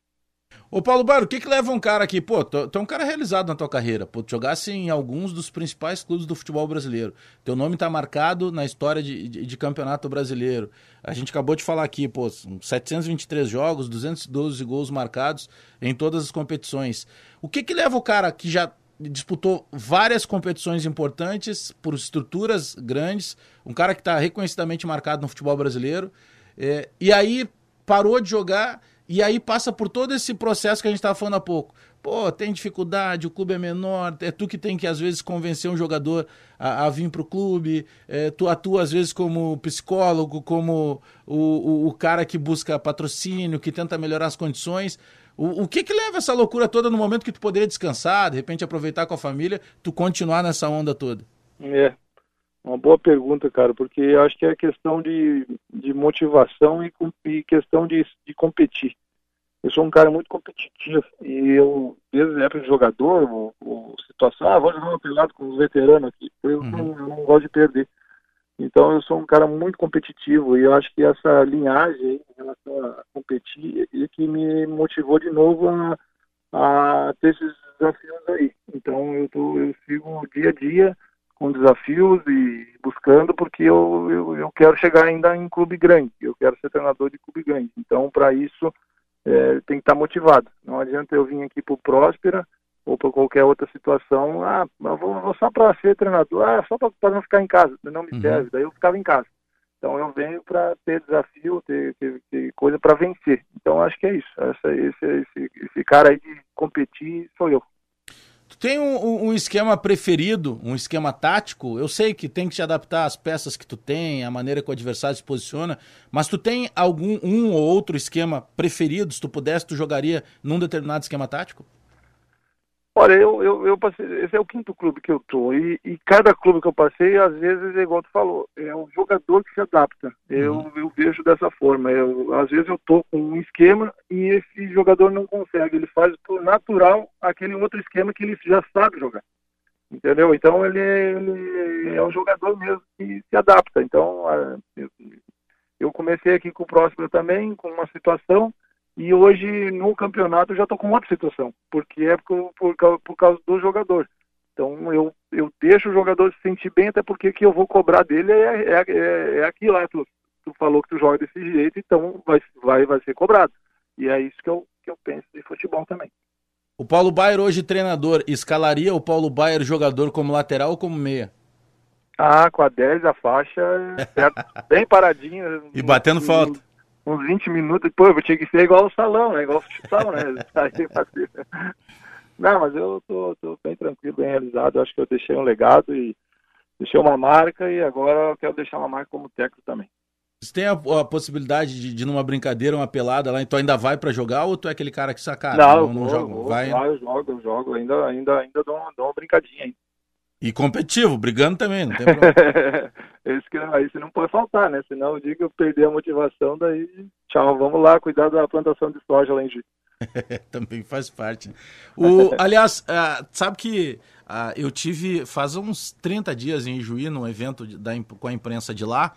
Ô Paulo Baro, o que que leva um cara aqui, pô, tu, é um cara realizado na tua carreira, pô, tu jogasse em alguns dos principais clubes do futebol brasileiro, teu nome tá marcado na história de, de, de campeonato brasileiro, a gente acabou de falar aqui, pô, 723 jogos, 212 gols marcados em todas as competições, o que que leva o cara que já disputou várias competições importantes por estruturas grandes, um cara que está reconhecidamente marcado no futebol brasileiro, é, e aí parou de jogar e aí passa por todo esse processo que a gente estava falando há pouco. Pô, tem dificuldade, o clube é menor, é tu que tem que às vezes convencer um jogador a, a vir para o clube, é, tu atua às vezes como psicólogo, como o, o, o, cara que busca patrocínio, que tenta melhorar as condições. O, o que que leva essa loucura toda no momento que tu poderia descansar, de repente aproveitar com a família, tu continuar nessa onda toda? É, uma boa pergunta, cara, porque acho que é questão de, de motivação e, e questão de, de competir. eu sou um cara muito competitivo e eu, desde a época de jogador, ou, ou situação, ah, vou jogar um pelado com os veteranos aqui, eu, uhum. não, eu não gosto de perder. Então eu sou um cara muito competitivo e eu acho que essa linhagem em relação a competir é que me motivou de novo a, a ter esses desafios aí. Então eu, tô, eu sigo dia a dia com desafios e buscando porque eu, eu, eu quero chegar ainda em clube grande, eu quero ser treinador de clube grande. Então para isso é, tem que estar motivado. Não adianta eu vir aqui para o Próspera ou para qualquer outra situação, ah, eu vou, vou só para ser treinador, ah, só para não ficar em casa, não me uhum. serve, daí eu ficava em casa. Então eu venho para ter desafio, ter, ter, ter coisa para vencer. Então acho que é isso. Essa, esse, esse, esse cara aí de competir sou eu. Tem um, um, esquema preferido, um esquema tático? Eu sei que tem que te adaptar às peças que tu tem, a maneira que o adversário se posiciona, mas tu tem algum um ou outro esquema preferido? Se tu pudesse, tu jogaria num determinado esquema tático? Olha, eu, eu, eu, passei, esse é o quinto clube que eu tô, e, e, cada clube que eu passei, às vezes, é igual tu falou, é um jogador que se adapta. Eu, uhum. eu vejo dessa forma. Eu, às vezes eu tô com um esquema e esse jogador não consegue, ele faz por natural aquele outro esquema que ele já sabe jogar. Entendeu? Então ele, ele é um jogador mesmo que se adapta. Então, eu comecei aqui com o próximo também, com uma situação e hoje, no campeonato, eu já estou com outra situação, porque é por, por, por, causa do jogador. Então, eu, eu deixo o jogador se sentir bem, até porque o que eu vou cobrar dele é, é, é, é aquilo lá. Tu, tu falou que tu joga desse jeito, então vai, vai, vai ser cobrado. E é isso que eu, que eu penso de futebol também. O Paulo Baier, hoje treinador, escalaria o Paulo Baier jogador como lateral ou como meia? Ah, com a 10, a faixa, certo, bem paradinho. E batendo falta uns 20 minutos, pô, eu tinha que ser igual o salão, né? Igual o futsal, né? Não, mas eu tô, tô, bem tranquilo, bem realizado. Acho que eu deixei um legado e deixei uma marca e agora eu quero deixar uma marca como técnico também. Você tem a, a possibilidade de, de, numa brincadeira, uma pelada lá, então ainda vai para jogar ou tu é aquele cara que saca? Não, não, não vou, joga? Vou, vai... eu jogo, eu jogo, ainda, ainda, ainda dou, uma, dou uma brincadinha ainda. E competitivo, brigando também, não tem problema. Esse que, você não pode faltar, né? Senão o dia que eu perder a motivação, daí tchau, vamos lá, cuidar da plantação de soja lá em Juiz. também faz parte. O, aliás, uh, sabe que uh, eu tive faz uns 30 dias em Juí, num evento da, com a imprensa de lá,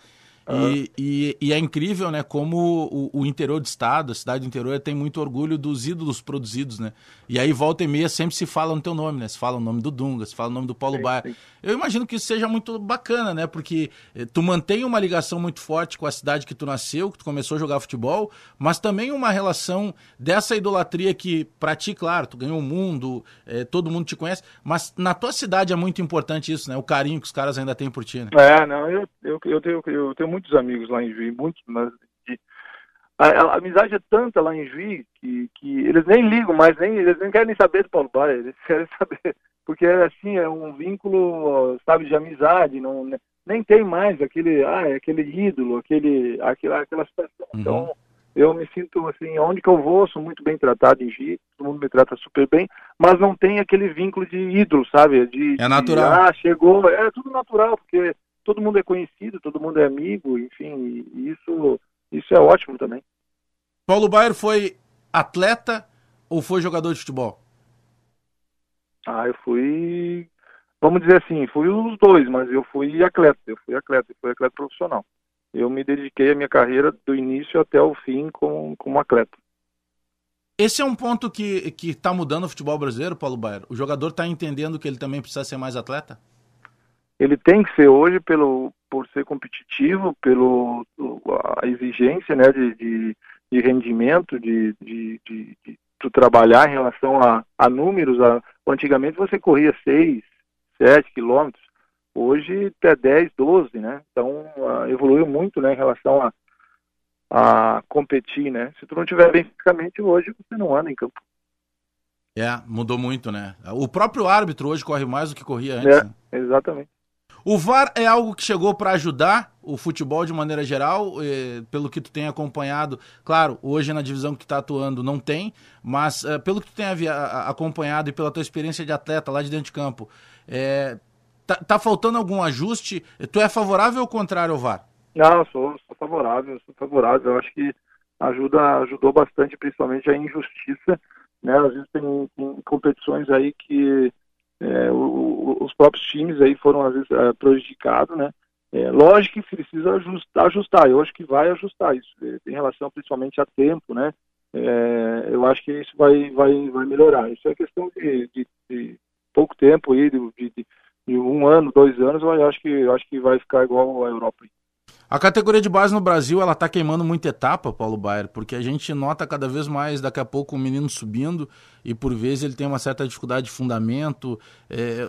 e, e, e, é incrível, né, como o, o, interior do estado, a cidade do interior, tem muito orgulho dos ídolos produzidos, né? E aí, volta e meia, sempre se fala no teu nome, né? Se fala o nome do Dunga, se fala o nome do Paulo Baia. Eu imagino que isso seja muito bacana, né? Porque eh, tu mantém uma ligação muito forte com a cidade que tu nasceu, que tu começou a jogar futebol, mas também uma relação dessa idolatria que, pra ti, claro, tu ganhou o mundo, eh, todo mundo te conhece, mas na tua cidade é muito importante isso, né? O carinho que os caras ainda têm por ti, né? É, não, eu, eu, eu, tenho, eu tenho muitos amigos lá em Juiz, muitos, mas de, a, a, amizade é tanta lá em Juiz que, que eles nem ligam mais, nem, eles nem querem saber do Paulo Baia, eles querem saber, porque assim, é um vínculo, sabe, de amizade, não, né, nem tem mais aquele, ah, é aquele ídolo, aquele, aquela, aquela situação. Uhum. Então, eu me sinto assim, onde que eu vou, sou muito bem tratado em Gi, todo mundo me trata super bem, mas não tem aquele vínculo de ídolo, sabe? De, é natural. De, ah, chegou, é tudo natural, porque todo mundo é conhecido, todo mundo é amigo, enfim, isso, isso é ótimo também. Paulo Baier foi atleta ou foi jogador de futebol? Ah, eu fui, vamos dizer assim, fui os dois, mas eu fui atleta, eu fui atleta, eu fui atleta profissional. Eu me dediquei a minha carreira do início até o fim como, como atleta. Esse é um ponto que está mudando o futebol brasileiro, Paulo Baier. O jogador está entendendo que ele também precisa ser mais atleta? Ele tem que ser hoje pelo por ser competitivo, pelo a exigência né, de, de, de rendimento, de, de, de, de, trabalhar em relação a, a números. A, antigamente você corria 6, 7 quilômetros, hoje até 10, 12, né? Então uh, evoluiu muito né, em relação a, a competir, né? Se tu não tiver bem fisicamente hoje, você não anda em campo. É, mudou muito, né? O próprio árbitro hoje corre mais do que corria antes. É, né? exatamente. O VAR é algo que chegou para ajudar o futebol de maneira geral, eh, pelo que tu tem acompanhado. Claro, hoje na divisão que tu está atuando não tem, mas eh, pelo que tu tem acompanhado e pela tua experiência de atleta lá de dentro de campo, eh, tá, tá, faltando algum ajuste? Tu é favorável ou contrário ao VAR? Não, sou, sou favorável, sou favorável. Eu acho que ajuda, ajudou bastante, principalmente a injustiça, né? Às vezes tem, tem competições aí que é, o, os próprios times aí foram às vezes é, prejudicados, né? É, lógico que precisa ajustar, ajustar, eu acho que vai ajustar isso, é, em relação principalmente a tempo, né? É, eu acho que isso vai, vai, vai melhorar. Isso é questão de, de, de pouco tempo aí, de, de, um ano, dois anos, eu acho que, eu acho que vai ficar igual à Europa. A categoria de base no Brasil, ela tá queimando muita etapa, Paulo Baier, porque a gente nota cada vez mais, daqui a pouco, o menino subindo e por vezes ele tem uma certa dificuldade de fundamento. É,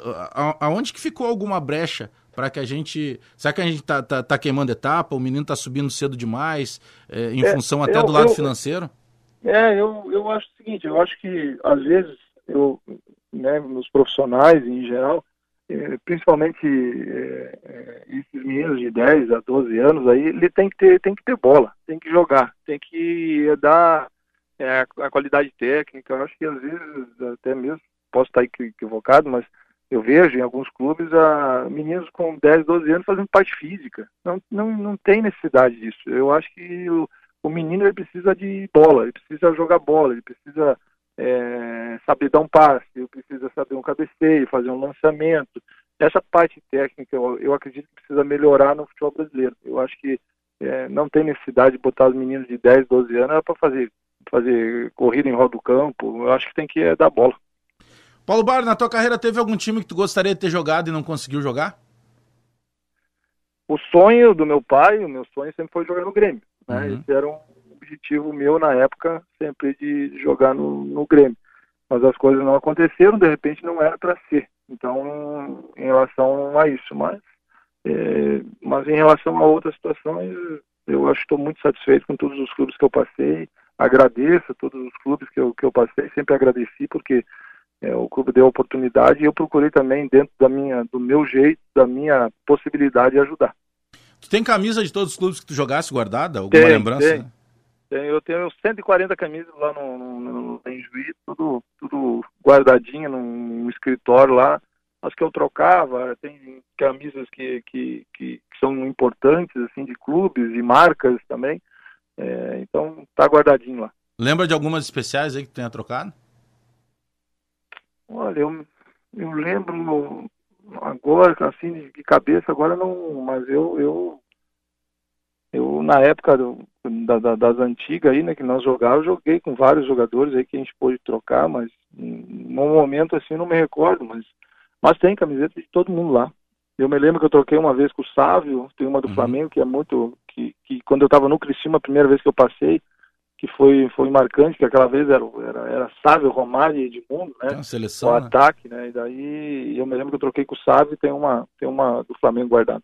aonde que ficou alguma brecha para que a gente. Será que a gente tá, tá, tá, queimando etapa? O menino tá subindo cedo demais, é, em é, função até eu, do lado eu, financeiro? É, eu, eu acho o seguinte, eu acho que às vezes eu, né, nos profissionais em geral, principalmente é, é, esses meninos de 10 a 12 anos aí, ele tem que ter, tem que ter bola, tem que jogar, tem que dar é, a qualidade técnica. Eu acho que às vezes, até mesmo, posso estar equivocado, mas eu vejo em alguns clubes a meninos com 10, 12 anos fazendo parte física. Não, não, não tem necessidade disso. Eu acho que o, o menino ele precisa de bola, ele precisa jogar bola, ele precisa é, saber dar um passe, precisa saber um cabeceio, fazer um lançamento. Essa parte técnica eu, eu acredito que precisa melhorar no futebol brasileiro. Eu acho que é, não tem necessidade de botar os meninos de 10, 12 anos para fazer, fazer corrida em roda do campo. Eu acho que tem que é, dar bola. Paulo Bar, na tua carreira teve algum time que tu gostaria de ter jogado e não conseguiu jogar? O sonho do meu pai, o meu sonho sempre foi jogar no Grêmio. Né? Uhum. Esse era um objetivo meu na época, sempre de jogar no, no Grêmio. Mas as coisas não aconteceram, de repente não era para ser. Então, em relação a isso, mas, é, mas em relação a outras situações, eu acho que estou muito satisfeito com todos os clubes que eu passei. Agradeço a todos os clubes que eu, que eu passei, sempre agradeci, porque é, o clube deu a oportunidade e eu procurei também, dentro da minha, do meu jeito, da minha possibilidade, de ajudar. Tu tem camisa de todos os clubes que tu jogasse guardada? Alguma tem, lembrança? Tem. Eu tenho 140 camisas lá no, no, no, em Juiz, tudo, tudo guardadinho num escritório lá. As que eu trocava, tem camisas que, que, que, que são importantes, assim, de clubes e marcas também. É, então, tá guardadinho lá. Lembra de algumas especiais aí que tu tenha trocado? Olha, eu, eu lembro agora, assim, de cabeça, agora não, mas eu, eu, eu na época do, da, da, das antigas aí, né, que nós jogávamos, joguei com vários jogadores aí que a gente pôde trocar, mas num momento assim não me recordo, mas, mas tem camiseta de todo mundo lá. Eu me lembro que eu troquei uma vez com o Sávio, tem uma do uhum. Flamengo que é muito, que, que quando eu estava no Criciúma, a primeira vez que eu passei, que foi, foi marcante, que aquela vez era, era, era Sávio, Romário e Edmundo, né? seleção, o né? ataque, né? E daí eu me lembro que eu troquei com o Sávio e tem uma, tem uma do Flamengo guardada.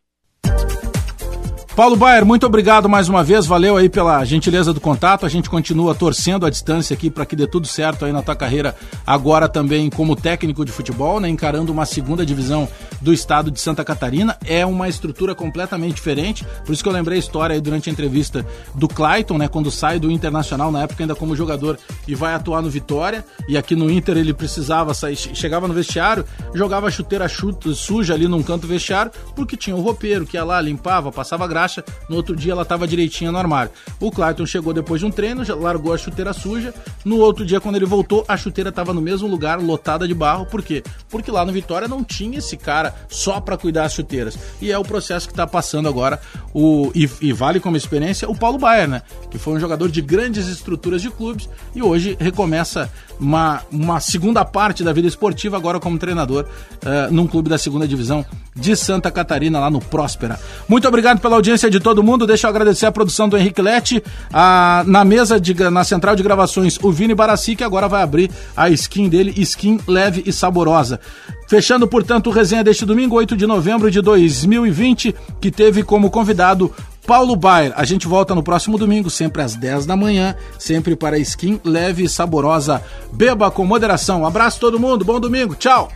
Paulo Baier, muito obrigado mais uma vez, valeu aí pela gentileza do contato. A gente continua torcendo a distância aqui para que dê tudo certo aí na tua carreira, agora também como técnico de futebol, né, encarando uma segunda divisão do estado de Santa Catarina. É uma estrutura completamente diferente, por isso que eu lembrei a história aí durante a entrevista do Clayton, né, quando sai do Internacional, na época ainda como jogador, e vai atuar no Vitória. E aqui no Inter ele precisava sair, chegava no vestiário, jogava chuteira chuta, suja ali num canto vestiário, porque tinha o roupeiro que ia lá, limpava, passava graxa caixa, no outro dia ela estava direitinha no armário. O Clayton chegou depois de um treino, largou a chuteira suja. No outro dia, quando ele voltou, a chuteira estava no mesmo lugar, lotada de barro. Por quê? Porque lá no Vitória não tinha esse cara só para cuidar das chuteiras. E é o processo que está passando agora, o, e, e, vale como experiência, o Paulo Baier, né? Que foi um jogador de grandes estruturas de clubes e hoje recomeça uma, uma segunda parte da vida esportiva, agora como treinador, uh, num clube da segunda divisão de Santa Catarina, lá no Próspera. Muito obrigado pela audiência de todo mundo. Deixa eu agradecer a produção do Henrique Lete, a, na mesa, de, na central de gravações, o Vini Barassi, que agora vai abrir a skin dele, skin leve e saborosa. Fechando, portanto, o resenha deste domingo, 8 de novembro de 2020, que teve como convidado Paulo Baier. A gente volta no próximo domingo, sempre às 10 da manhã, sempre para skin leve e saborosa. Beba com moderação. Abraço todo mundo, bom domingo, tchau!